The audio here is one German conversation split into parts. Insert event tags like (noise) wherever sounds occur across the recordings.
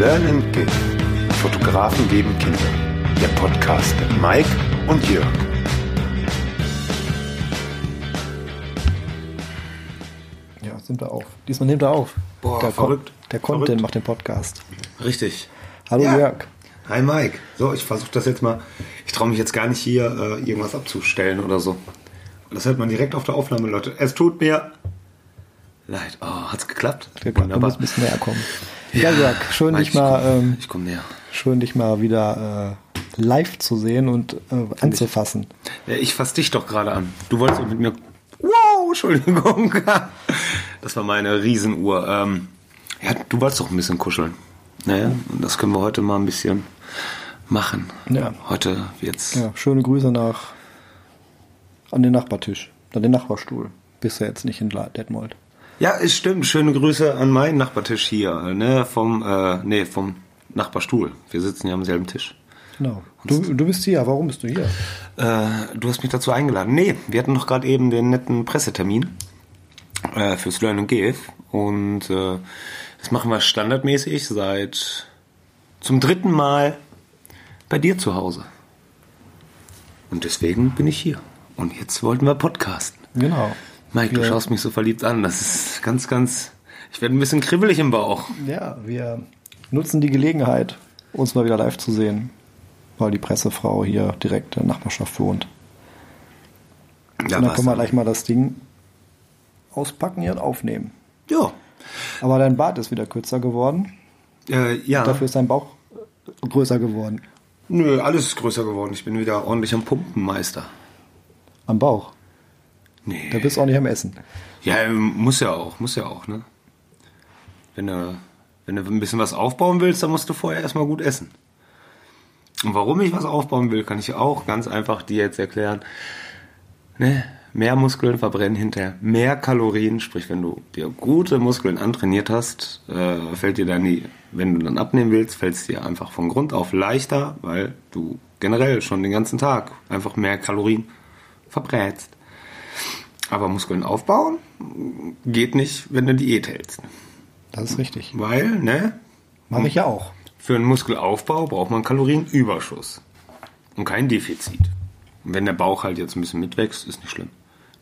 Learn and Give. Fotografen geben Kinder. Der Podcast mit Mike und Jörg. Ja, sind wir auf. Diesmal nimmt er auf. Boah, der verrückt. Con der Content Verrückt. macht den Podcast. Richtig. Hallo Ja. Jörg. Hi Mike. So, ich versuche das jetzt mal. Ich traue mich jetzt gar nicht hier äh, irgendwas abzustellen oder so. Das hört man direkt auf der Aufnahme, Leute. Es tut mir leid. Oh, hat's geklappt? Du musst ein bisschen näher kommen. Ja, Jörg, schön Mike, dich mal, Ich ähm, ich komm näher. schön dich mal wieder äh, live zu sehen und äh, anzufassen. Ja, ich fass dich doch gerade an. Du wolltest mit mir. Wow, Entschuldigung. (laughs) Das war meine Riesenuhr. Ähm, ja, du wolltest doch ein bisschen kuscheln. Naja, und das können wir heute mal ein bisschen machen. Ja. Heute wird's. Ja, schöne Grüße nach an den Nachbartisch, an den Nachbarstuhl. Bist ja jetzt nicht in Detmold. Ja, es stimmt. Schöne Grüße an meinen Nachbartisch hier, ne, vom, äh, nee, vom Nachbarstuhl. Wir sitzen ja am selben Tisch. Genau. Du, du bist hier. Warum bist du hier? Äh, du hast mich dazu eingeladen. Nee, wir hatten doch gerade eben den netten Pressetermin äh, fürs Learn and Give und äh, das machen wir standardmäßig seit zum dritten Mal bei dir zu Hause. Und deswegen bin ich hier. Und jetzt wollten wir podcasten. Genau. Mike, du schaust mich so verliebt an. Das ist ganz, ganz. Ich werde ein bisschen kribbelig im Bauch. Ja, wir nutzen die Gelegenheit, uns mal wieder live zu sehen, weil die Pressefrau hier direkt in der Nachbarschaft wohnt. Ja, und dann können wir gleich mal das Ding auspacken hier und aufnehmen. Ja. Aber dein Bart ist wieder kürzer geworden. Äh, ja. Dafür ist dein Bauch größer geworden. Nö, alles ist größer geworden. Ich bin wieder ordentlich am Pumpenmeister. Am Bauch. Nee. Da bist du auch nicht am Essen. Ja, muss ja auch, muss ja auch, ne? Wenn du, wenn du ein bisschen was aufbauen willst, dann musst du vorher erstmal gut essen. Und warum ich was aufbauen will, kann ich auch ganz einfach dir jetzt erklären. Ne? Mehr Muskeln verbrennen hinterher mehr Kalorien, sprich, wenn du dir gute Muskeln antrainiert hast, äh, fällt dir dann die, wenn du dann abnehmen willst, fällt es dir einfach von Grund auf leichter, weil du generell schon den ganzen Tag einfach mehr Kalorien verbrätst. Aber Muskeln aufbauen geht nicht, wenn du Diät hältst. Das ist richtig. Weil, ne? Mache ich ja auch. Für einen Muskelaufbau braucht man Kalorienüberschuss und kein Defizit. Und wenn der Bauch halt jetzt ein bisschen mitwächst, ist nicht schlimm.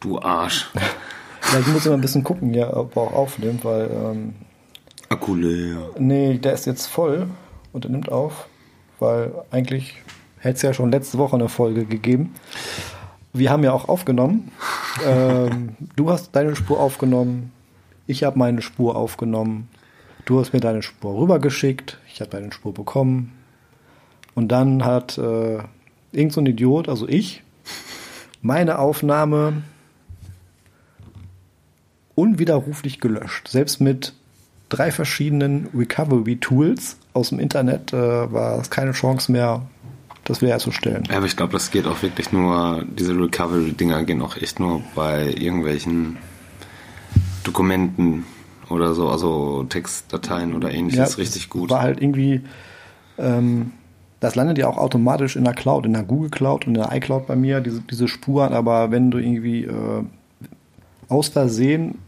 Du Arsch. Ja, ich muss immer ein bisschen gucken, ja, ob er auch aufnimmt, weil, ähm, Akku leer. nee, der ist jetzt voll und er nimmt auf, weil eigentlich hätte es ja schon letzte Woche eine Folge gegeben. Wir haben ja auch aufgenommen. Ähm, du hast deine Spur aufgenommen, ich habe meine Spur aufgenommen. Du hast mir deine Spur rübergeschickt, ich habe deine Spur bekommen. Und dann hat äh, irgend so ein Idiot, also ich, meine Aufnahme unwiderruflich gelöscht. Selbst mit drei verschiedenen Recovery-Tools aus dem Internet äh, war es keine Chance mehr, das wiederherzustellen. Ja, aber ich glaube, das geht auch wirklich nur, diese Recovery-Dinger gehen auch echt nur bei irgendwelchen Dokumenten oder so, also Textdateien oder ähnliches richtig es gut. War halt irgendwie, ähm, das landet ja auch automatisch in der Cloud, in der Google Cloud und in der iCloud bei mir, diese, diese Spuren, aber wenn du irgendwie äh, aus Versehen,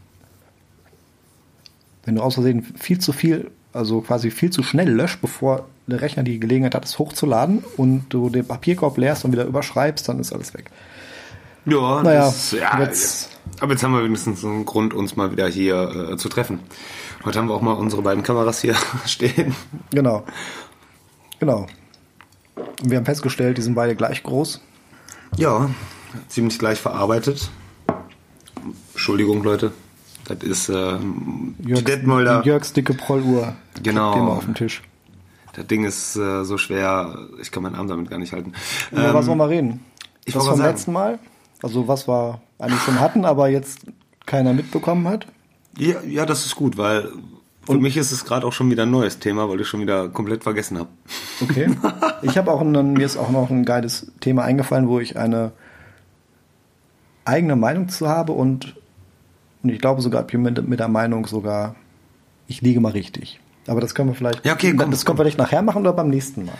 wenn du aus Versehen viel zu viel, also quasi viel zu schnell löscht, bevor der Rechner die Gelegenheit hat, es hochzuladen und du den Papierkorb leerst und wieder überschreibst, dann ist alles weg. Ja, Naja, das, ja jetzt- aber jetzt haben wir wenigstens einen Grund, uns mal wieder hier äh, zu treffen. Heute haben wir auch mal unsere beiden Kameras hier (laughs) stehen. Genau. Genau. Wir haben festgestellt, die sind beide gleich groß. Ja, ziemlich gleich verarbeitet. Entschuldigung, Leute. Das ist äh, die Detmolder. Jörgs dicke Prolluhr. Genau. Wir auf den Tisch. Das Ding ist äh, so schwer, ich kann meinen Arm damit gar nicht halten. Über Ähm, was wollen wir reden? ich das vom mal sagen. letzten Mal? Also was wir eigentlich schon hatten, aber jetzt keiner mitbekommen hat? ja, ja, das ist gut, weil für mich ist es gerade auch schon wieder ein neues Thema, weil ich schon wieder komplett vergessen habe. Okay. (laughs) ich habe auch einen, mir ist auch noch ein geiles Thema eingefallen, wo ich eine eigene Meinung zu habe und, und ich glaube sogar, ich bin mit, mit der Meinung sogar, ich liege mal richtig. Aber das können wir vielleicht, Ja, okay, komm, das können wir vielleicht nachher machen oder beim nächsten Mal.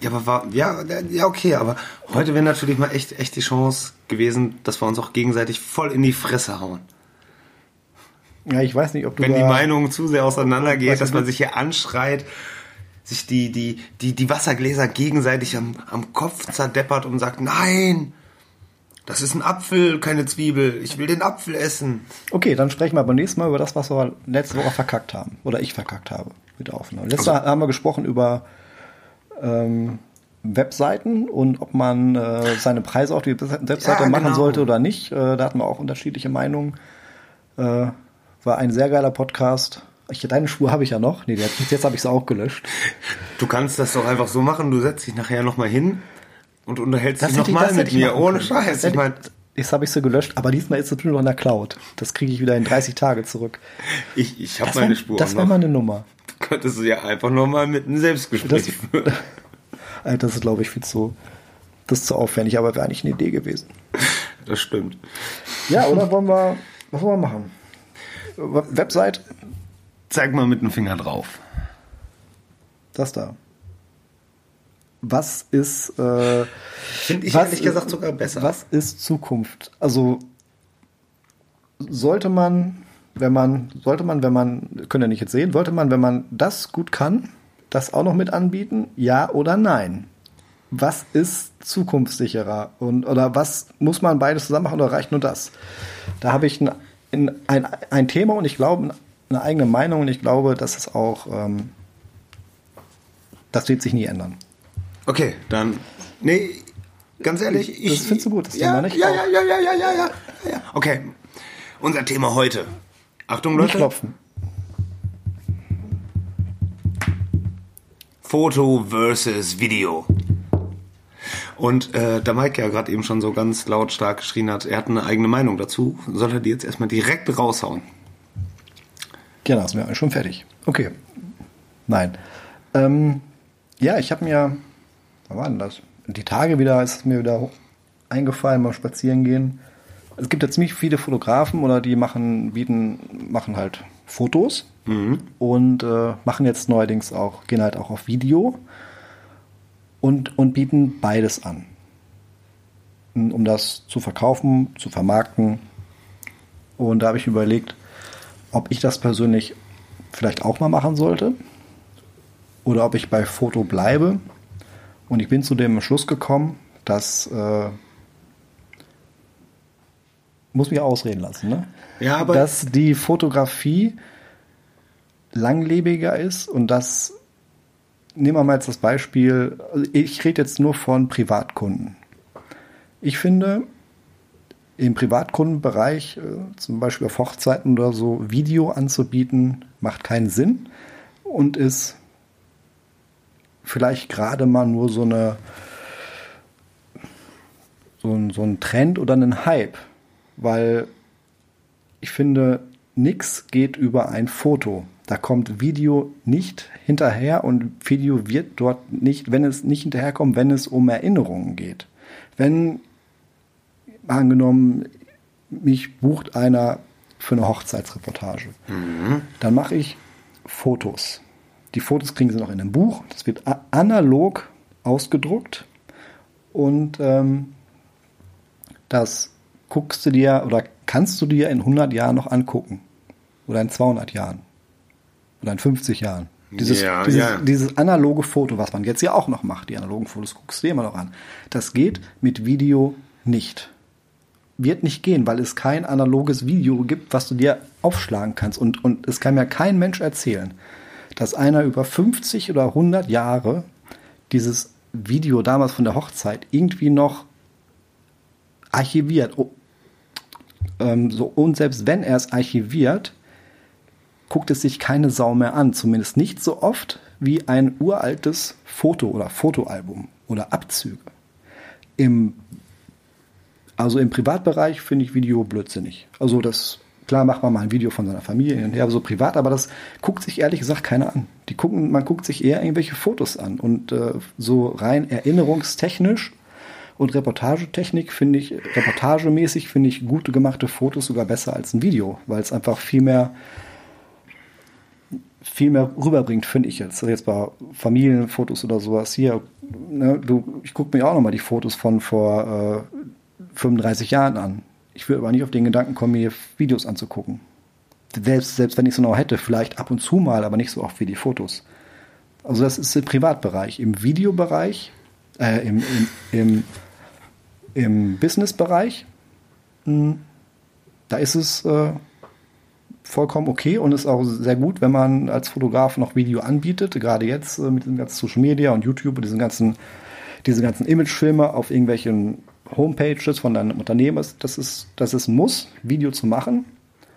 Ja, aber war, ja, ja, okay, aber heute wäre natürlich mal echt, echt die Chance gewesen, dass wir uns auch gegenseitig voll in die Fresse hauen. Ja, ich weiß nicht, ob du Wenn die da- Meinung zu sehr auseinandergeht, dass man sich hier anschreit. sich die, die, die, die Wassergläser gegenseitig am, am Kopf zerdeppert und sagt, nein, das ist ein Apfel, keine Zwiebel. Ich will den Apfel essen. Okay, dann sprechen wir beim nächsten Mal über das, was wir letzte Woche verkackt haben. Oder ich verkackt habe mit der Aufnahme. Letzte Also- haben wir gesprochen über ähm, Webseiten und ob man äh, seine Preise auf die Webseite Ja, machen genau. sollte oder nicht. Äh, da hatten wir auch unterschiedliche Meinungen. Äh, war ein sehr geiler Podcast. Ich, deine Spur habe ich ja noch. Nee, jetzt, jetzt habe ich sie auch gelöscht. Du kannst das doch einfach so machen. Du setzt dich nachher nochmal hin und unterhältst dich hätte ich- nochmal das mit mir. Ohne. Scheiß. Das Ich meine, Jetzt habe ich sie gelöscht, aber diesmal ist es nur noch in der Cloud. Das kriege ich wieder in 30 Tage zurück. ich, ich habe Das meine wäre Spur das wär noch. mal eine Nummer. Du könntest ja einfach nochmal mit einem Selbstgespräch Das- führen. (laughs) Alter, das ist, glaube ich, viel zu, das ist zu aufwendig, aber wäre eigentlich eine Idee gewesen. Das stimmt. Ja, oder wollen wir, was wollen wir machen? Website, Zeig mal mit dem Finger drauf. das da. Was ist, äh, Finde ich was ehrlich ist- gesagt sogar besser. Was ist Zukunft? Also sollte man, wenn man, sollte man, wenn man, können ja nicht jetzt sehen, sollte man, wenn man das gut kann, das auch noch mit anbieten? Ja oder nein? Was ist zukunftssicherer? Und, oder was muss man beides zusammen machen oder reicht nur das? Da habe ich ein, ein, ein, ein Thema und ich glaube, eine eigene Meinung und ich glaube, dass es auch, ähm, das wird sich nie ändern. Okay, dann. Nee, ganz ehrlich, Das ich. findest du gut, das ja, Thema, nicht? Ja, ja, ja, ja, ja, ja, ja, ja. Okay. Unser Thema heute. Achtung, Nicht Leute. klopfen. Foto versus Video. Und äh, da Mike ja gerade eben schon so ganz lautstark geschrien hat, er hat eine eigene Meinung dazu, soll er die jetzt erstmal direkt raushauen. Genau, sind wir schon fertig. Okay. Nein. Ähm, ja, ich habe mir, wann war denn das? Die Tage wieder ist es mir wieder eingefallen beim Spazierengehen. Es gibt ja ziemlich viele Fotografen oder die machen, bieten, machen halt Fotos und äh, machen jetzt neuerdings auch, gehen halt auch auf Video und, und bieten beides an. Um das zu verkaufen, zu vermarkten. Und da habe ich überlegt, ob ich das persönlich vielleicht auch mal machen sollte oder ob ich bei Foto bleibe. Und ich bin zu dem Schluss gekommen, dass äh, muss mich ausreden lassen, ne? Ja, aber- dass die Fotografie langlebiger ist und dass nehmen wir mal jetzt das Beispiel, also ich rede jetzt nur von Privatkunden. Ich finde, im Privatkundenbereich, äh, zum Beispiel auf Hochzeiten oder so, Video anzubieten, macht keinen Sinn und ist vielleicht gerade mal nur so eine so ein, so ein Trend oder ein Hype, weil ich finde, nichts geht über ein Foto. Da kommt Video nicht hinterher und Video wird dort nicht, wenn es nicht hinterherkommt, wenn es um Erinnerungen geht. Wenn angenommen, mich bucht einer für eine Hochzeitsreportage, dann mache ich Fotos. Die Fotos kriegen sie noch in einem Buch. Das wird analog ausgedruckt und ähm, das guckst du dir oder kannst du dir in 100 Jahren noch angucken oder in 200 Jahren oder in 50 Jahren. Dieses, Ja, dieses, ja. dieses analoge Foto, was man jetzt ja auch noch macht, die analogen Fotos guckst du dir immer noch an. Das geht mit Video nicht. Wird nicht gehen, weil es kein analoges Video gibt, was du dir aufschlagen kannst. Und, und es kann mir kein Mensch erzählen, dass einer über 50 oder 100 Jahre dieses Video damals von der Hochzeit irgendwie noch archiviert. Oh, ähm, so, und selbst wenn er es archiviert, guckt es sich keine Sau mehr an. Zumindest nicht so oft wie ein uraltes Foto oder Fotoalbum oder Abzüge. Im, also im Privatbereich finde ich Video blödsinnig. Also das, klar macht man mal ein Video von seiner Familie und her, so privat, aber das guckt sich ehrlich gesagt keiner an. Die gucken, man guckt sich eher irgendwelche Fotos an. Und äh, so rein erinnerungstechnisch und Reportagetechnik finde ich, reportagemäßig finde ich gute gemachte Fotos sogar besser als ein Video, weil es einfach viel mehr viel mehr rüberbringt, finde ich jetzt. Also jetzt bei Familienfotos oder sowas hier. Ne, du, ich gucke mir auch nochmal die Fotos von vor äh, 35 Jahren an. Ich würde aber nicht auf den Gedanken kommen, mir Videos anzugucken. Selbst, selbst wenn ich so noch hätte, vielleicht ab und zu mal, aber nicht so oft wie die Fotos. Also das ist im Privatbereich. Im Videobereich, äh, im, im, im, im Businessbereich, mh, da ist es äh, vollkommen okay und ist auch sehr gut, wenn man als Fotograf noch Video anbietet, gerade jetzt äh, mit den ganzen Social Media und YouTube und diesen ganzen, diese ganzen Imagefilme auf irgendwelchen Homepages von deinem Unternehmen. Ist, das ist ein Muss, Video zu machen.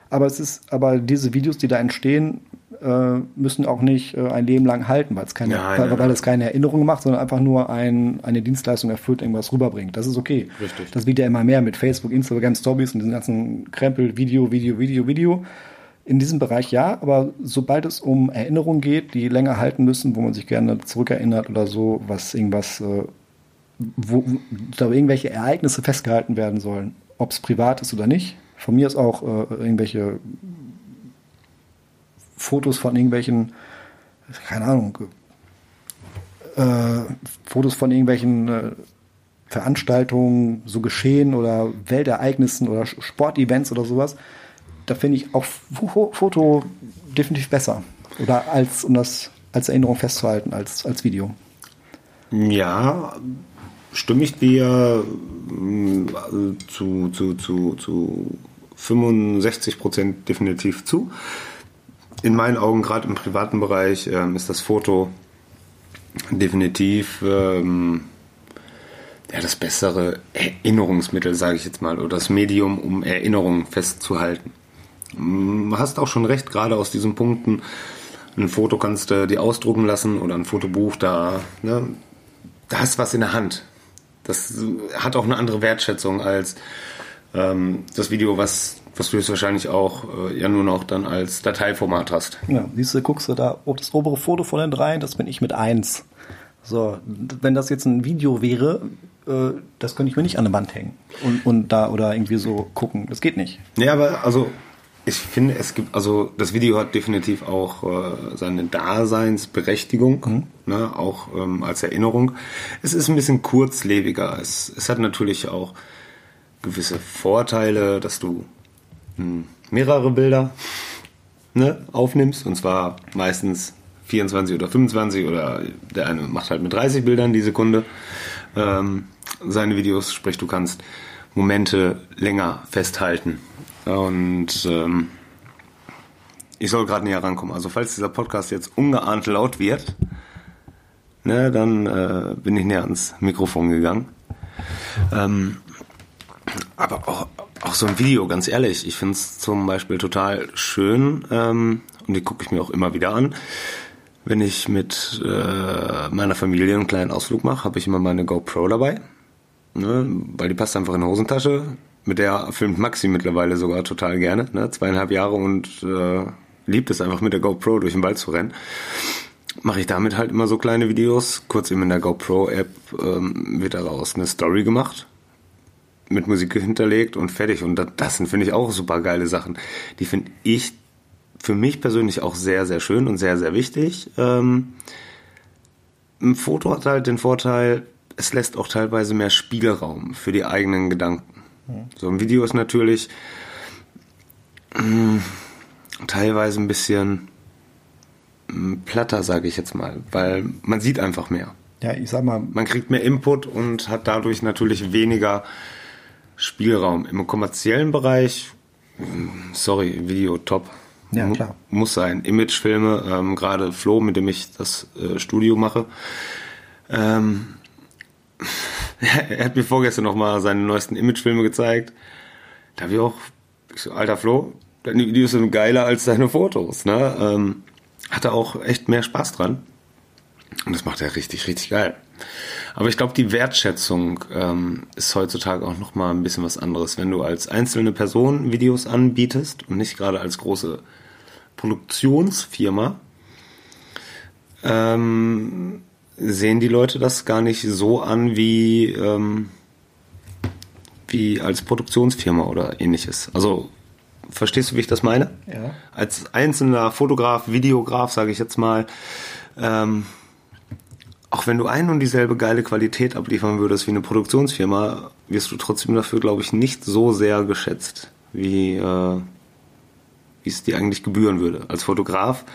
Aber es ist, aber diese Videos, die da entstehen, äh, müssen auch nicht äh, ein Leben lang halten, weil es keine, Nein, weil, weil nein. es keine Erinnerung macht, sondern einfach nur ein, eine Dienstleistung erfüllt, irgendwas rüberbringt. Das ist okay. Richtig. Das wird ja immer mehr mit Facebook, Instagram, Stories und diesen ganzen Krempel, Video, Video, Video, Video. In diesem Bereich ja, aber sobald es um Erinnerungen geht, die länger halten müssen, wo man sich gerne zurückerinnert oder so, was irgendwas, äh, wo, da irgendwelche Ereignisse festgehalten werden sollen, ob es privat ist oder nicht. Von mir ist auch äh, irgendwelche Fotos von irgendwelchen, keine Ahnung, äh, Fotos von irgendwelchen äh, Veranstaltungen, so Geschehen oder Weltereignissen oder Sportevents oder sowas. Da finde ich auch Fo- Foto definitiv besser. Oder als, um das als Erinnerung festzuhalten, als, als Video. Ja, stimme ich dir mm, zu, zu, zu, zu 65 Prozent definitiv zu. In meinen Augen, gerade im privaten Bereich, ähm, ist das Foto definitiv ähm, ja, das bessere Erinnerungsmittel, sage ich jetzt mal, oder das Medium, um Erinnerungen festzuhalten. Mm, Hast auch schon recht, gerade aus diesen Punkten. Ein Foto kannst du dir ausdrucken lassen oder ein Fotobuch, da, ne, da hast du was in der Hand. Das hat auch eine andere Wertschätzung als ähm, das Video, was, was du jetzt wahrscheinlich auch äh, ja nur noch dann als Dateiformat hast. Ja, siehst du, guckst du da, das obere Foto von den dreien, das bin ich mit eins. So, wenn das jetzt ein Video wäre, äh, das könnte ich mir nicht an der Wand hängen und, und da oder irgendwie so gucken. Das geht nicht. Ja, aber also ich finde, es gibt, also das Video hat definitiv auch äh, seine Daseinsberechtigung, ne, auch ähm, als Erinnerung. Es ist ein bisschen kurzlebiger. Es, es hat natürlich auch gewisse Vorteile, dass du mh, mehrere Bilder ne, aufnimmst und zwar meistens 24 oder 25 oder der eine macht halt mit 30 Bildern die Sekunde ähm, seine Videos, sprich du kannst Momente länger festhalten und ähm, ich soll gerade näher rankommen. Also falls dieser Podcast jetzt ungeahnt laut wird, ne, dann äh, bin ich näher ans Mikrofon gegangen. Ähm, aber auch, auch so ein Video, ganz ehrlich, ich finde es zum Beispiel total schön ähm, und die gucke ich mir auch immer wieder an. Wenn ich mit äh, meiner Familie einen kleinen Ausflug mache, habe ich immer meine GoPro dabei, ne, weil die passt einfach in die Hosentasche. Mit der filmt Maxi mittlerweile sogar total gerne, ne, zweieinhalb Jahre und äh, liebt es einfach mit der GoPro durch den Wald zu rennen mache ich damit halt immer so kleine Videos. Kurz eben in der GoPro-App ähm, wird daraus eine Story gemacht, mit Musik hinterlegt und fertig. Und das, sind, finde ich, auch super geile Sachen. Die finde ich für mich persönlich auch sehr, sehr schön und sehr, sehr wichtig. Ähm, ein Foto hat halt den Vorteil, es lässt auch teilweise mehr Spielraum für die eigenen Gedanken. So ein Video ist natürlich mh, teilweise ein bisschen mh, platter, sage ich jetzt mal, weil man sieht einfach mehr. Ja, ich sag mal, Man kriegt mehr Input und hat dadurch natürlich weniger Spielraum. Im kommerziellen Bereich, mh, sorry, Video top. Ja, klar. Muss sein. Imagefilme, ähm, gerade Flo, mit dem ich das äh, Studio mache. Ähm, (laughs) er hat mir vorgestern noch mal seine neuesten Imagefilme gezeigt. Da habe ich auch, ich so, alter Flo, deine Videos sind geiler als deine Fotos. Ne? Ähm, hatte auch echt mehr Spaß dran. Und das macht er richtig, richtig geil. Aber ich glaube, die Wertschätzung ähm, ist heutzutage auch noch mal ein bisschen was anderes. Wenn du als einzelne Person Videos anbietest und nicht gerade als große Produktionsfirma, ähm, sehen die Leute das gar nicht so an wie, ähm, wie als Produktionsfirma oder ähnliches. Also, verstehst du, wie ich das meine? Ja. Als einzelner Fotograf, Videograf, sage ich jetzt mal, ähm, auch wenn du ein und dieselbe geile Qualität abliefern würdest wie eine Produktionsfirma, wirst du trotzdem dafür, glaube ich, nicht so sehr geschätzt, wie, äh, wie es dir eigentlich gebühren würde. Als Fotograf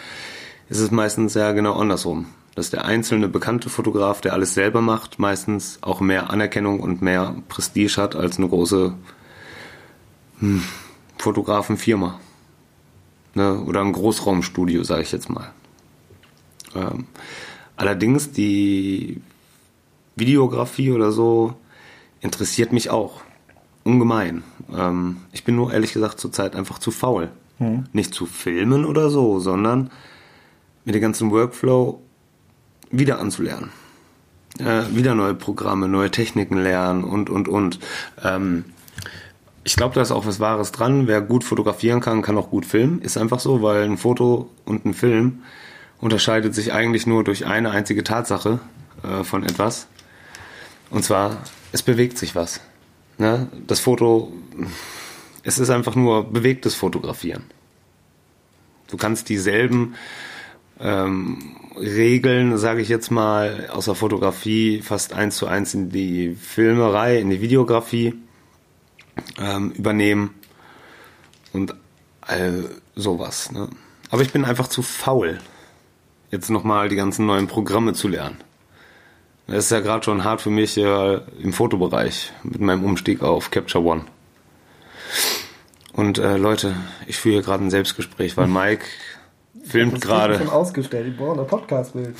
ist es meistens ja genau andersrum. Dass der einzelne bekannte Fotograf, der alles selber macht, meistens auch mehr Anerkennung und mehr Prestige hat als eine große hm, Fotografenfirma. Ne? Oder ein Großraumstudio, sage ich jetzt mal. Ähm, allerdings die Videografie oder so interessiert mich auch. Ungemein. Ähm, ich bin nur ehrlich gesagt zurzeit einfach zu faul. Mhm. Nicht zu filmen oder so, sondern mit dem ganzen Workflow wieder anzulernen. Äh, wieder neue Programme, neue Techniken lernen und, und, und. Ähm, ich glaube, da ist auch was Wahres dran. Wer gut fotografieren kann, kann auch gut filmen. Ist einfach so, weil ein Foto und ein Film unterscheidet sich eigentlich nur durch eine einzige Tatsache äh, von etwas. Und zwar, es bewegt sich was. Ne? Das Foto, es ist einfach nur bewegtes Fotografieren. Du kannst dieselben ähm, Regeln, sage ich jetzt mal, aus der Fotografie fast eins zu eins in die Filmerei, in die Videografie ähm, übernehmen und all sowas. Ne? Aber ich bin einfach zu faul, jetzt nochmal die ganzen neuen Programme zu lernen. Das ist ja gerade schon hart für mich äh, im Fotobereich mit meinem Umstieg auf Capture One. Und äh, Leute, ich führe hier gerade ein Selbstgespräch, weil (laughs) Mike filmt gerade. schon ausgestellt, ich brauche ein Podcastbild.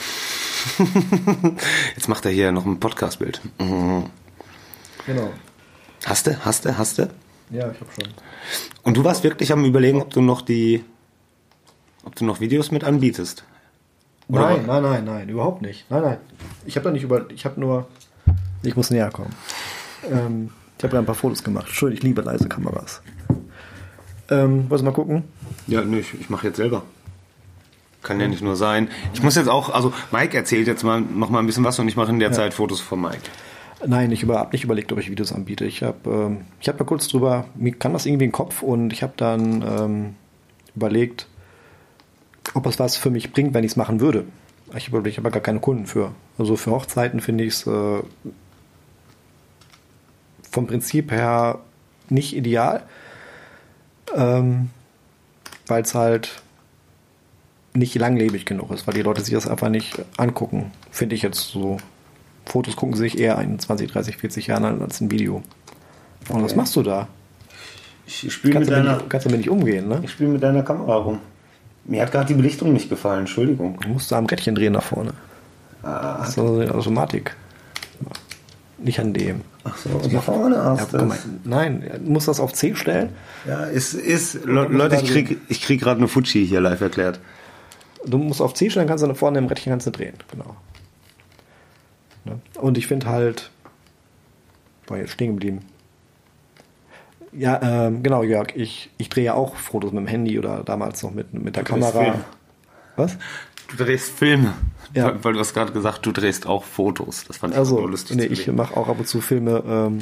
(laughs) Jetzt macht er hier noch ein Podcastbild. Mhm. Genau. Hast du, hast du, hast du? Ja, ich habe schon. Und du warst wirklich am überlegen, ob du noch die, ob du noch Videos mit anbietest? Oder nein, nein, nein, nein, überhaupt nicht. Nein, nein. Ich habe da nicht über, ich habe nur, ich muss näher kommen. Ähm, ich habe ja ein paar Fotos gemacht. Schön, ich liebe leise Kameras. Ähm, wollen Sie mal gucken? Ja, nee, ich, ich mache jetzt selber. Kann ja nicht nur sein. Ich muss jetzt auch, also Mike erzählt jetzt mal noch mal ein bisschen was und ich mache in der ja. Zeit Fotos von Mike. Nein, ich habe nicht überlegt, ob ich Videos anbiete. Ich habe ähm, ich hab mal kurz drüber, mir kann das irgendwie im Kopf und ich habe dann ähm, überlegt, ob es was für mich bringt, wenn ich es machen würde. Ich habe ich hab gar keine Kunden für. Also für Hochzeiten finde ich es äh, vom Prinzip her nicht ideal, ähm, weil es halt nicht langlebig genug ist, weil die Leute sich das einfach nicht angucken, finde ich jetzt so. Fotos gucken sich eher in 20, 30, 40 Jahren an als ein Video. Und okay. was machst du da? Ich spiele mit deiner. Nicht, kannst du nicht umgehen, ne? Ich spiele mit deiner Kamera rum. Mir hat gerade die Belichtung nicht gefallen, Entschuldigung. Du musst da am Rädchen drehen nach vorne. Ah. Das ist so eine Automatik. Nicht an dem. Ach so, also nach vorne hast ja, mal, Nein, du musst das auf C stellen. Ja, ist, ist, Leute, ich krieg, ich krieg gerade eine Fuji hier live erklärt. Du musst auf C stellen, kannst du nach vorne im Rädchen kannst du drehen, genau. Ne? Und ich finde halt, war jetzt stehen geblieben. Ja, ähm, genau, Jörg, ich, ich drehe ja auch Fotos mit dem Handy oder damals noch mit, mit der du Kamera. Was? Du drehst Filme. Ja. Weil, weil du hast gerade gesagt, du drehst auch Fotos. Das fand ich also, auch lustig. Nee, ich mache auch ab und zu Filme, ähm,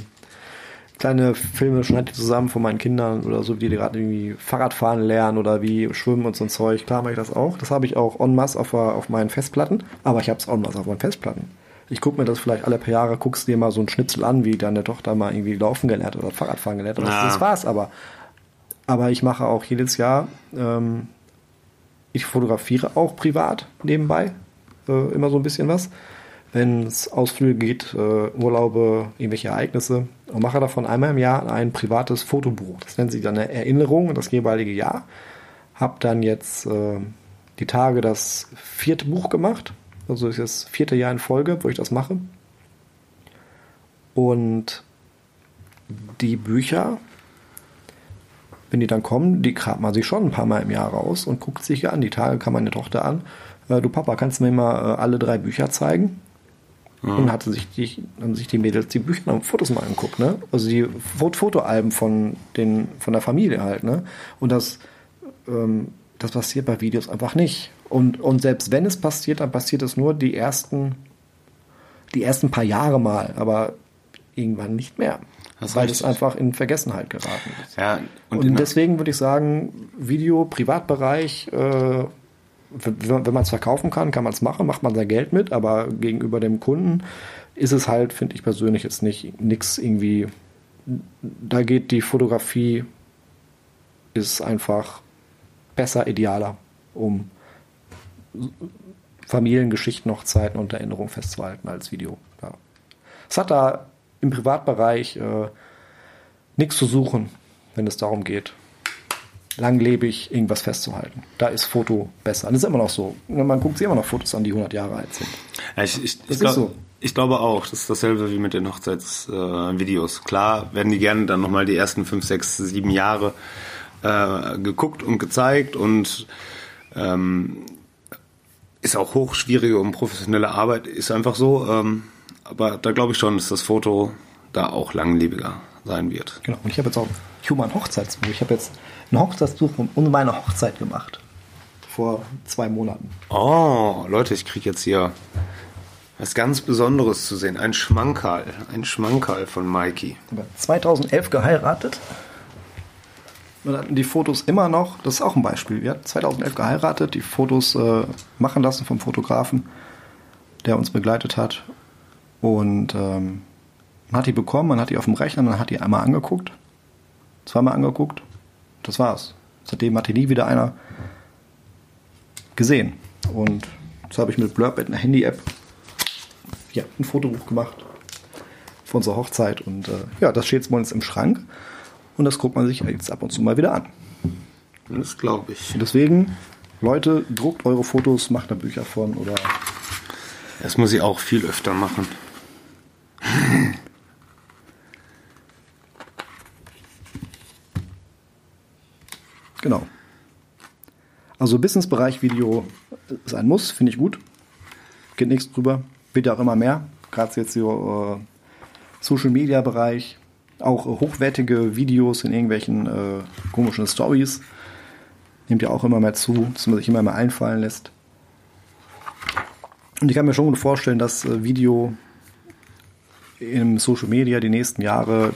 kleine Filme schneide ich zusammen von meinen Kindern oder so, wie die gerade irgendwie Fahrradfahren lernen oder wie schwimmen und so ein Zeug. Klar mache ich das auch. Das habe ich auch en masse auf, auf meinen Festplatten, aber ich habe es en masse auf meinen Festplatten ich gucke mir das vielleicht alle paar Jahre, guckst dir mal so ein Schnitzel an, wie deine Tochter mal irgendwie laufen gelernt oder Fahrradfahren gelernt hat. Ja. Das, das war's aber. Aber ich mache auch jedes Jahr, ähm, ich fotografiere auch privat nebenbei äh, immer so ein bisschen was. Wenn es Ausflüge geht, äh, Urlaube, irgendwelche Ereignisse und mache davon einmal im Jahr ein privates Fotobuch. Das nennt sich dann eine Erinnerung das jeweilige Jahr. Hab dann jetzt äh, die Tage das vierte Buch gemacht also ist das vierte Jahr in Folge, wo ich das mache. Und die Bücher, wenn die dann kommen, die kramt man sich schon ein paar Mal im Jahr raus und guckt sich an. Die Tage kann meine Tochter an. Äh, du Papa, kannst du mir mal äh, alle drei Bücher zeigen? Mhm. Und hatte sich die, haben sich die Mädels die Bücher und Fotos mal angeguckt, ne? Also die Fotoalben von den, von der Familie halt, ne? Und das, ähm, das passiert bei Videos einfach nicht. Und, und selbst wenn es passiert, dann passiert es nur die ersten, die ersten paar Jahre mal, aber irgendwann nicht mehr. Das weil es einfach in Vergessenheit geraten ist. Ja, und, und deswegen würde ich sagen, Video, Privatbereich, äh, wenn, man es verkaufen kann, kann man es machen, macht man sein Geld mit, aber gegenüber dem Kunden ist es halt, finde ich persönlich, jetzt nicht nichts irgendwie. Da geht die Fotografie ist einfach besser, idealer, um Familiengeschichten, Hochzeiten und Erinnerungen festzuhalten als Video. Ja. Es hat da im Privatbereich äh, nichts zu suchen, wenn es darum geht, langlebig irgendwas festzuhalten. Da ist Foto besser. Das ist immer noch so. Man guckt sich immer noch Fotos an, die 100 Jahre alt sind. Ja, ich, ich, Das ich, ist glaub, so. ich glaube auch, das ist dasselbe wie mit den Hochzeitsvideos. Äh. Klar werden die gerne dann nochmal die ersten fünf, sechs, sieben Jahre äh, geguckt und gezeigt und ähm, ist auch hochschwierige und professionelle Arbeit, ist einfach so. Ähm, aber da glaube ich schon, dass das Foto da auch langlebiger sein wird. Genau. Und ich habe jetzt auch Human Hochzeitsbuch. Ich habe jetzt ein Hochzeitsbuch um meine Hochzeit gemacht. Vor zwei Monaten. Oh, Leute, ich kriege jetzt hier was ganz Besonderes zu sehen. Ein Schmankerl. Ein Schmankerl von Mikey. Ich habe 2011 geheiratet. Wir hatten die Fotos immer noch, das ist auch ein Beispiel. Wir hatten 2011 geheiratet, die Fotos äh, machen lassen vom Fotografen, der uns begleitet hat. Und ähm, man hat die bekommen, man hat die auf dem Rechner, man hat die einmal angeguckt, zweimal angeguckt. Das war's. Seitdem hat die nie wieder einer gesehen. Und das habe ich mit Blurb mit einer Handy-App ja, ein Fotobuch gemacht für unsere Hochzeit. Und äh, ja, das steht jetzt uns im Schrank. Und das guckt man sich jetzt ab und zu mal wieder an. Das glaube ich. Und deswegen, Leute, druckt eure Fotos, macht da Bücher von oder Das muss ich auch viel öfter machen. genau. Also Businessbereich Video ist ein Muss, finde ich gut. Geht nichts drüber. Wird ja auch immer mehr. Gerade jetzt so äh, Social Media Bereich. Auch äh, hochwertige Videos in irgendwelchen äh, komischen Stories. Nimmt ja auch immer mehr zu, dass man sich immer mehr einfallen lässt. Und ich kann mir schon gut vorstellen, dass äh, Video im Social Media die nächsten Jahre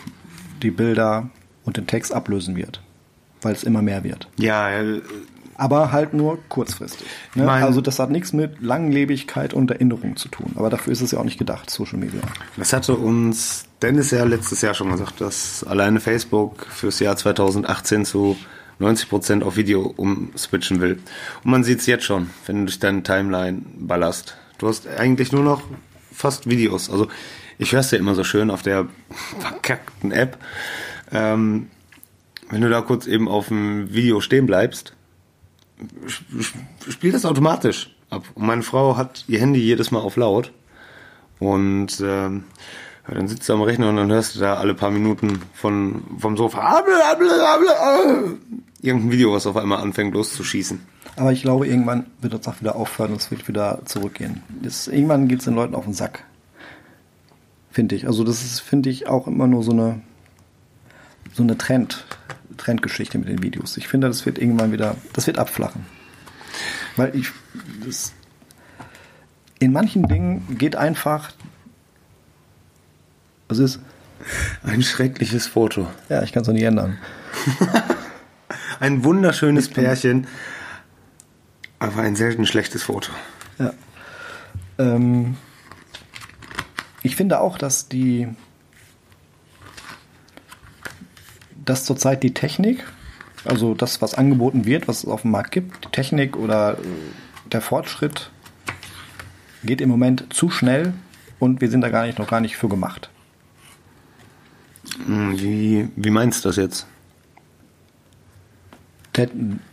die Bilder und den Text ablösen wird. Weil es immer mehr wird. Ja, äh, Aber halt nur kurzfristig. Ne? Mein- also das hat nichts mit Langlebigkeit und Erinnerung zu tun. Aber dafür ist es ja auch nicht gedacht, Social Media. das hatte uns Dennis ja letztes Jahr schon gesagt, dass alleine Facebook fürs Jahr 2018 zu 90% auf Video umswitchen will. Und man sieht es jetzt schon, wenn du durch deine Timeline ballerst. Du hast eigentlich nur noch fast Videos. Also ich höre es ja immer so schön auf der (laughs) verkackten App. Ähm, wenn du da kurz eben auf dem Video stehen bleibst, spielt das automatisch ab. Und meine Frau hat ihr Handy jedes Mal auf laut. Und ähm, dann sitzt du am Rechner und dann hörst du da alle paar Minuten von, vom Sofa able, irgendein Video, was auf einmal anfängt loszuschießen. Aber ich glaube, irgendwann wird das auch wieder aufhören und es wird wieder zurückgehen. Das, irgendwann geht es den Leuten auf den Sack. Finde ich. Also das ist, finde ich, auch immer nur so eine, so eine Trend, Trendgeschichte mit den Videos. Ich finde, das wird irgendwann wieder, das wird abflachen. Weil ich, das, in manchen Dingen geht einfach, was ist, Ein schreckliches Foto. ja, ich kann es auch nicht ändern. (laughs) Ein wunderschönes Pärchen, aber ein selten schlechtes Foto. Ja. Ähm, ich finde auch, dass die, dass zurzeit die Technik, also das, was angeboten wird, was es auf dem Markt gibt, die Technik oder äh, der Fortschritt geht im Moment zu schnell und wir sind da gar nicht, noch gar nicht für gemacht. Hm, Wie, wie meinst du das jetzt?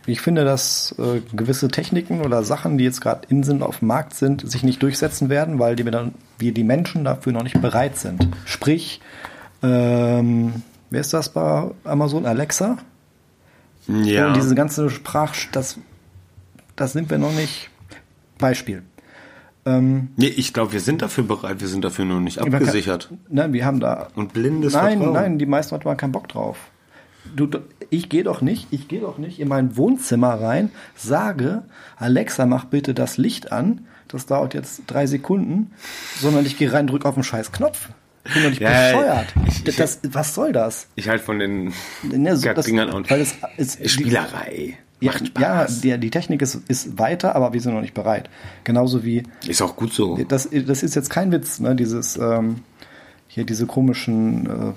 Ich finde, dass äh, gewisse Techniken oder Sachen, die jetzt gerade in sind, auf dem Markt sind, sich nicht durchsetzen werden, weil die, wir dann, wir die Menschen dafür noch nicht bereit sind. Sprich, ähm, wer ist das bei Amazon? Alexa? Ja. Und diese ganze Sprach, das, das sind wir noch nicht. Beispiel. Ähm, nee, ich glaube, wir sind dafür bereit, wir sind dafür nur nicht man kann- abgesichert. Nein, wir haben da Und blindes Nein, Vertrauen. nein, die meisten Leute haben keinen Bock drauf. Du, ich gehe doch nicht, ich gehe doch nicht in mein Wohnzimmer rein, sage, Alexa, mach bitte das Licht an. Das dauert jetzt drei Sekunden, sondern ich gehe rein, drück auf den scheiß Knopf. Ich bin doch nicht Ja, bescheuert. ich- ich- das, was soll das? Ich halt von den Ne, so, das Dingern und weil das ist die- Spielerei. Ja, Macht ja Spaß. die, die Technik ist, ist weiter, aber wir sind noch nicht bereit. Genauso wie Ist auch gut so. das, das ist jetzt kein Witz, ne? Dieses ähm, hier diese komischen äh,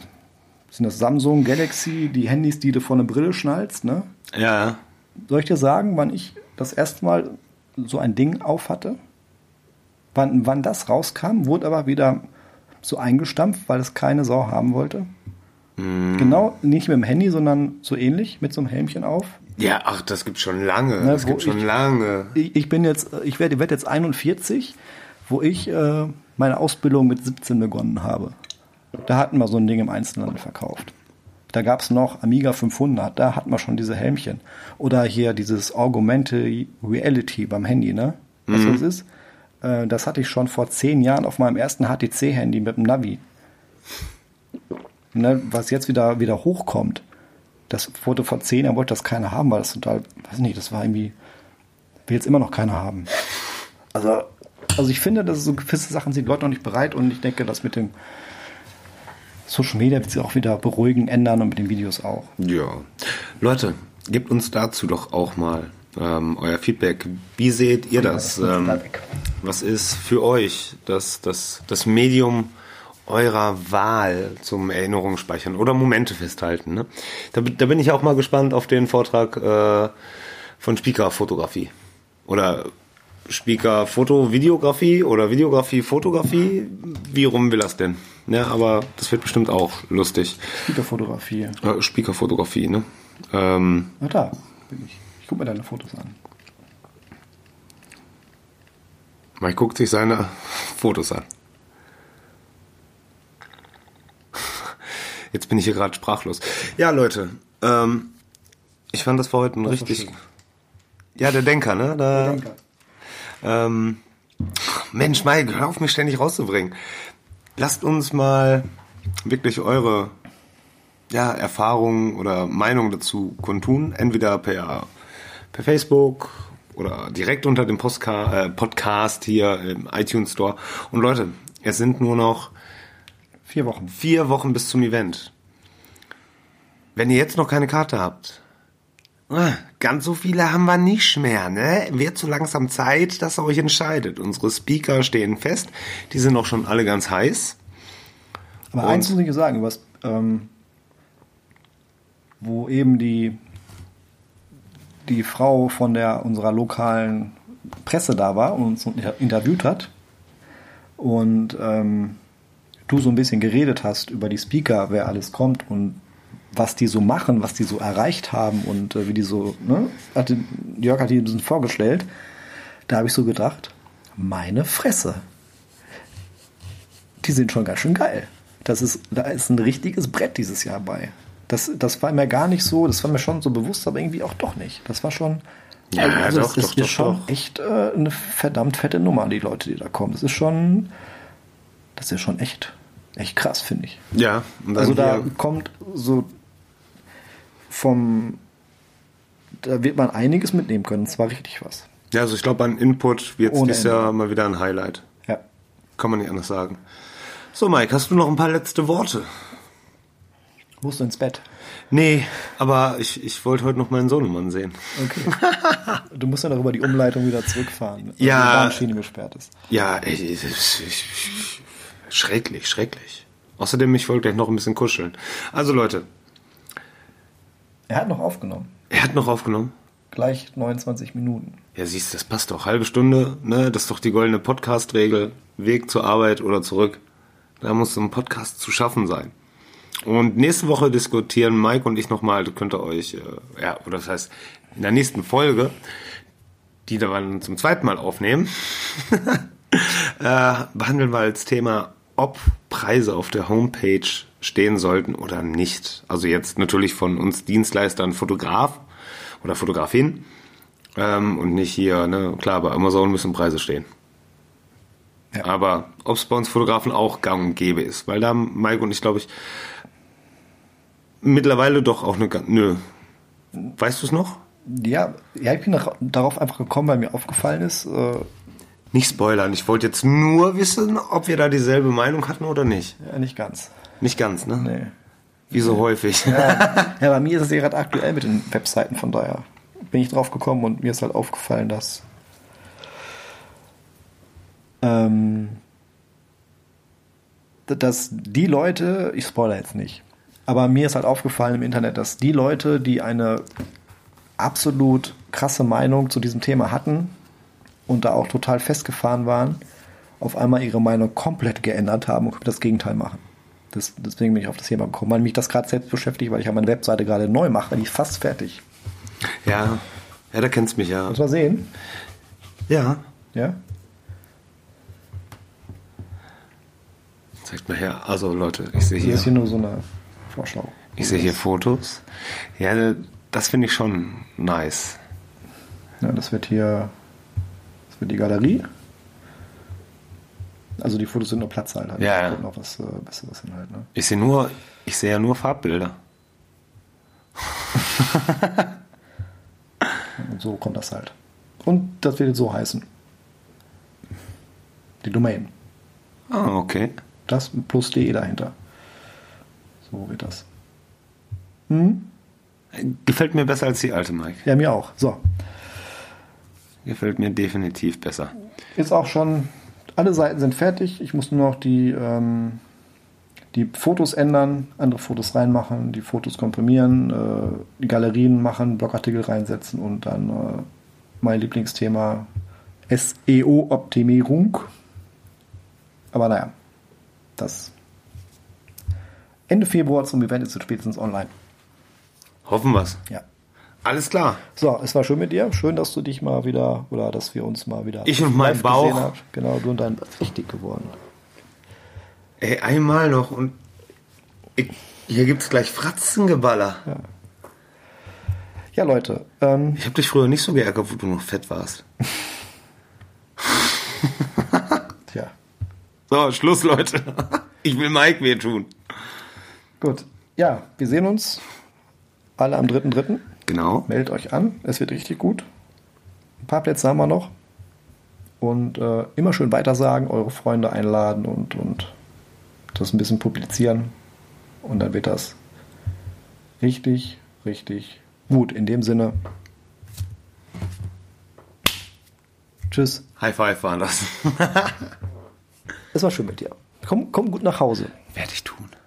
sind das Samsung Galaxy, die Handys, die du vor eine Brille schnallst, ne? Ja, Soll ich dir sagen, wann ich das erste Mal so ein Ding auf hatte? wann, wann das rauskam, wurde aber wieder so eingestampft, weil es keine Sau haben wollte. Genau, nicht mit dem Handy, sondern so ähnlich, mit so einem Helmchen auf. Ja, ach, das gibt schon lange. Ne, das gibt schon ich- lange. Ich, ich bin jetzt, ich werde werd jetzt 41, wo ich äh, meine Ausbildung mit 17 begonnen habe. Da hatten wir so ein Ding im Einzelhandel verkauft. Da gab es noch Amiga 500, da hatten wir schon diese Helmchen. Oder hier dieses Augmented Reality beim Handy, ne? Was das ist? Äh, das hatte ich schon vor zehn Jahren auf meinem ersten HTC-Handy mit dem Navi. Ne, was jetzt wieder, wieder hochkommt. Das wurde vor zehn Jahren, wollte das keiner haben, weil das total, weiß nicht, das war irgendwie, will jetzt immer noch keiner haben. Also, also ich finde, dass so gewisse Sachen sind Leute noch nicht bereit und ich denke, dass mit dem Social Media wird sich auch wieder beruhigen, ändern und mit den Videos auch. Ja. Leute, gebt uns dazu doch auch mal ähm, euer Feedback. Wie seht ihr das? Ähm, was ist für euch das, das, das Medium eurer Wahl zum Erinnerungen speichern oder Momente festhalten? Ne? Da, bin- da bin ich auch mal gespannt auf den Vortrag äh, von Speaker Fotografie. Oder Speaker Foto Videografie oder Videografie Fotografie. Wie rum will das denn? Ja, aber das wird bestimmt auch lustig. Fotografie. Äh, Speaker Fotografie, ne? Ähm, Na da bin ich. Ich gucke mir deine Fotos an. Mike guckt sich seine Fotos an. Jetzt bin ich hier gerade sprachlos. Ja, Leute, ähm, ich fand das war heute ein Das richtig. Ja, der Denker, ne? Da, Denker. Ähm, Mensch, Mike, hör auf mich ständig rauszubringen. Lasst uns mal wirklich eure ja, Erfahrungen oder Meinungen dazu kundtun. Entweder per, per Facebook oder direkt unter dem Postka äh, Podcast hier im iTunes Store. Und Leute, es sind nur noch Vier Wochen. vier Wochen bis zum Event. Wenn ihr jetzt noch keine Karte habt, ah, ganz so viele haben wir nicht mehr, ne? Wird so langsam Zeit, dass ihr euch entscheidet. Unsere Speaker stehen fest, die sind auch schon alle ganz heiß. Aber Und- eins muss ich sagen, was, ähm, wo eben die, die Frau von der unserer lokalen Presse da war und uns inter- interviewt hat und ähm, du so ein bisschen geredet hast über die Speaker, wer alles kommt und was die so machen, was die so erreicht haben und äh, wie die so, ne? Hatte, Jörg hat die ein bisschen vorgestellt. Da habe ich so gedacht, meine Fresse die sind schon ganz schön geil. Das ist, da ist ein richtiges Brett dieses Jahr bei. Das, das war mir gar nicht so, das war mir schon so bewusst, aber irgendwie auch doch nicht. Das war schon, Ja, also doch, das doch, ist, doch, schon doch. echt äh, eine verdammt fette Nummer, die Leute, die da kommen. Das ist schon, das ist schon echt, echt krass, finde ich. Ja, Also da kommt so vom, da wird man einiges mitnehmen können, und zwar richtig was. ja, also ich glaube, an Input wird dieses Jahr mal wieder ein Highlight. Ja. Kann man nicht anders sagen. So, Mike, hast du noch ein paar letzte Worte? Musst du ins Bett? Nee, aber ich, ich wollte heute noch meinen Sohnemann sehen. Okay. du musst ja darüber die Umleitung wieder zurückfahren, weil Ja. die Bahnschiene gesperrt ist. Ja, ich, ich, ich, schrecklich, schrecklich. Außerdem, ich wollte gleich noch ein bisschen kuscheln. Also Leute, Er hat noch aufgenommen. er hat noch aufgenommen. Gleich 29 Minuten. Ja, siehst du, das passt doch. Halbe Stunde, ne? Das ist doch die goldene Podcast-Regel. Weg zur Arbeit oder zurück. Da muss so ein Podcast zu schaffen sein. Und nächste Woche diskutieren Mike und ich nochmal, könnt ihr euch, äh, ja, oder das heißt, in der nächsten Folge, die wir dann zum zweiten Mal aufnehmen, (laughs) äh, behandeln wir als Thema, ob Preise auf der Homepage stehen sollten oder nicht. Also jetzt natürlich von uns Dienstleistern Fotograf oder Fotografin ähm, und nicht hier, ne, klar, bei Amazon müssen Preise stehen. Ja. Aber ob es bei uns Fotografen auch gang und gäbe ist, weil da Mike und ich, glaube ich, mittlerweile doch auch eine, ga- nö, weißt du es noch? Ja, ja ich bin nach, darauf einfach gekommen, weil mir aufgefallen ist, äh, Nicht spoilern, ich wollte jetzt nur wissen, ob wir da dieselbe Meinung hatten oder nicht. ja, nicht ganz. Nicht ganz, ne? Nee. Wie so häufig. Ja, (laughs) ja, bei mir ist es ja gerade aktuell mit den Webseiten, von daher bin ich drauf gekommen und mir ist halt aufgefallen, dass ähm, dass die Leute, ich spoiler jetzt nicht, aber mir ist halt aufgefallen im Internet, dass die Leute, die eine absolut krasse Meinung zu diesem Thema hatten und da auch total festgefahren waren auf einmal ihre Meinung komplett geändert haben und das Gegenteil machen. Das, deswegen bin ich auf das Thema gekommen, weil mich das gerade selbst beschäftigt, weil ich ja meine Webseite gerade neu mache, die ist fast fertig. Ja, ja, da kennst mich ja. Muss mal sehen. Ja. Ja? Zeigt mal her. Also Leute, ich sehe Hier hier, ist hier nur so eine Vorschau. ich sehe hier Fotos. Ja, das finde ich schon nice. Ja, das wird hier, das wird die Galerie. Also die Fotos sind nur Platzhalter. Ja, Da ja. kommt noch was äh, Besseres hin halt. Ne? Ich sehe nur, ich sehe ja nur Farbbilder. (laughs) Und so kommt das halt. Und das wird jetzt so heißen. Die Domain. Ah, okay. Das plus de dahinter. So wird das. Hm? Gefällt mir besser als die alte, Mike. Ja, mir auch. So. Gefällt mir definitiv besser. Ist auch schon, alle Seiten sind fertig. Ich muss nur noch die, ähm, die Fotos ändern, andere Fotos reinmachen, die Fotos komprimieren, äh, die Galerien machen, Blogartikel reinsetzen und dann äh, mein Lieblingsthema SEO-Optimierung. Aber naja, das Ende Februar zum Event ist es spätestens online. Hoffen wir's. Ja. Alles klar. So, es war schön mit dir. Schön, dass du dich mal wieder, oder dass wir uns mal wieder Ich und mein Bauch. Genau, du und dein richtig geworden. Ey, einmal noch und ich, hier gibt's gleich Fratzengeballer. Ja, Leute, ähm, Ich habe dich früher nicht so geärgert, wo du noch fett warst. (laughs) tja, So, Schluss, Leute. Ich will Mike wehtun. Gut. Ja, wir sehen uns alle am 3.3. Genau. Meldet euch an, es wird richtig gut. Ein paar Plätze haben wir noch. Und äh, immer schön weitersagen, eure Freunde einladen und, und das ein bisschen publizieren. Und dann wird das richtig, richtig gut. In dem Sinne. Tschüss. High five waren das. (laughs) Es war schön mit dir. Komm, komm gut nach Hause. Werde ich tun. Werde ich tun.